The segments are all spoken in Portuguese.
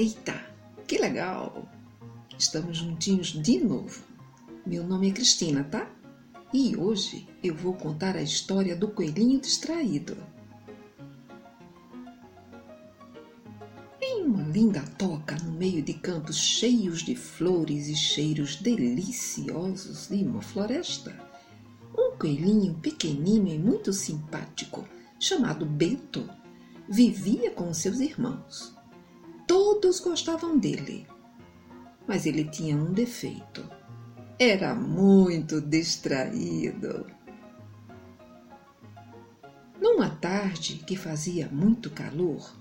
Eita, que legal! Estamos juntinhos de novo. Meu nome é Cristina, tá? E hoje eu vou contar a história do coelhinho distraído. Em uma linda toca no meio de campos cheios de flores e cheiros deliciosos de uma floresta, um coelhinho pequenino e muito simpático, chamado Bento, vivia com seus irmãos. Todos gostavam dele, mas ele tinha um defeito era muito distraído. Numa tarde que fazia muito calor,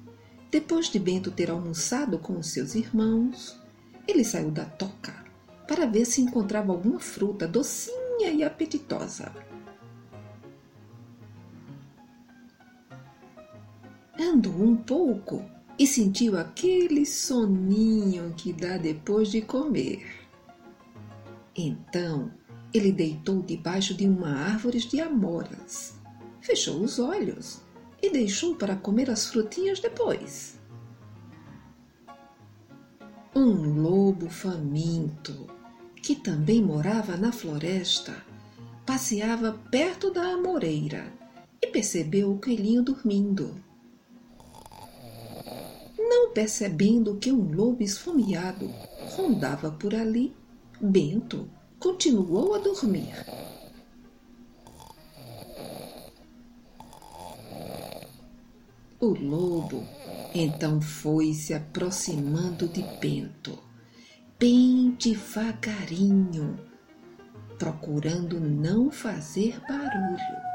depois de Bento ter almoçado com os seus irmãos, ele saiu da toca para ver se encontrava alguma fruta docinha e apetitosa. Andou um pouco e sentiu aquele soninho que dá depois de comer. Então ele deitou debaixo de uma árvore de amoras, fechou os olhos e deixou para comer as frutinhas depois. Um lobo faminto, que também morava na floresta, passeava perto da amoreira e percebeu o coelhinho dormindo. Percebendo que um lobo esfomeado rondava por ali, Bento continuou a dormir. O lobo então foi se aproximando de Bento, bem devagarinho, procurando não fazer barulho.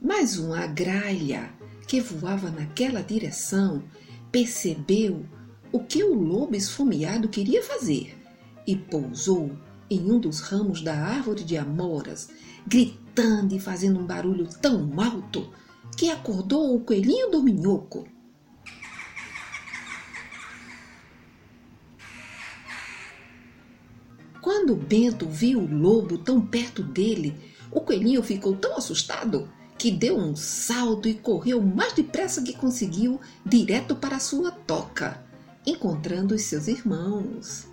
Mas uma gralha que voava naquela direção percebeu o que o lobo esfomeado queria fazer e pousou em um dos ramos da árvore de amoras, gritando e fazendo um barulho tão alto que acordou o coelhinho do minhoco. Quando Bento viu o lobo tão perto dele, o coelhinho ficou tão assustado que deu um salto e correu mais depressa que conseguiu direto para sua toca encontrando os seus irmãos.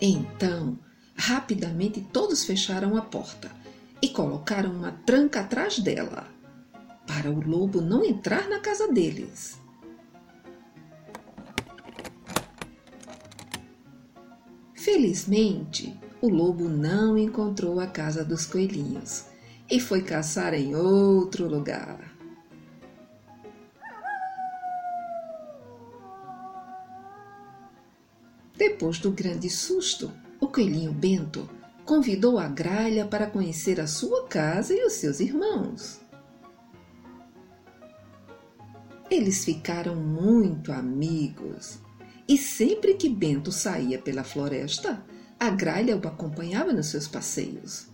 Então, rapidamente todos fecharam a porta e colocaram uma tranca atrás dela, para o lobo não entrar na casa deles. Felizmente, o lobo não encontrou a casa dos coelhinhos e foi caçar em outro lugar. Depois do grande susto, o coelhinho Bento convidou a gralha para conhecer a sua casa e os seus irmãos. Eles ficaram muito amigos e sempre que Bento saía pela floresta, a gralha o acompanhava nos seus passeios.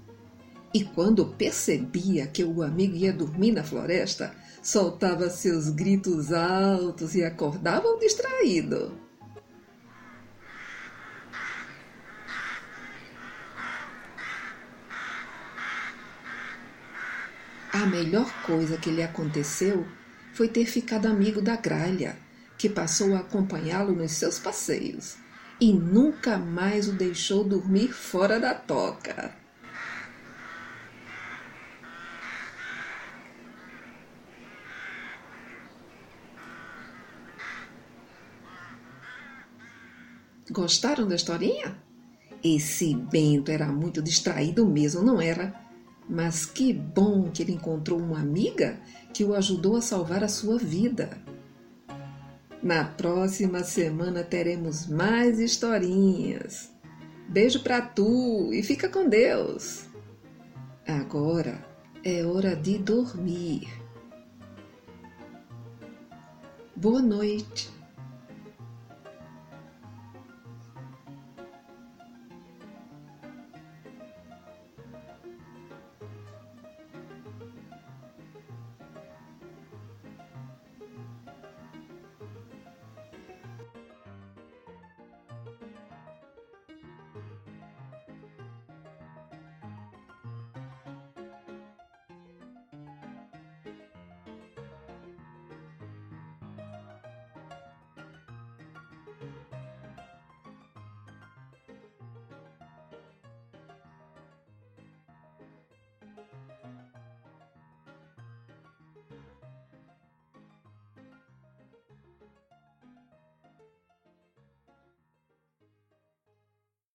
E quando percebia que o amigo ia dormir na floresta, soltava seus gritos altos e acordava o distraído. A melhor coisa que lhe aconteceu foi ter ficado amigo da gralha, que passou a acompanhá-lo nos seus passeios e nunca mais o deixou dormir fora da toca. Gostaram da historinha? Esse Bento era muito distraído mesmo, não era? Mas que bom que ele encontrou uma amiga que o ajudou a salvar a sua vida. Na próxima semana teremos mais historinhas. Beijo para tu e fica com Deus. Agora é hora de dormir. Boa noite.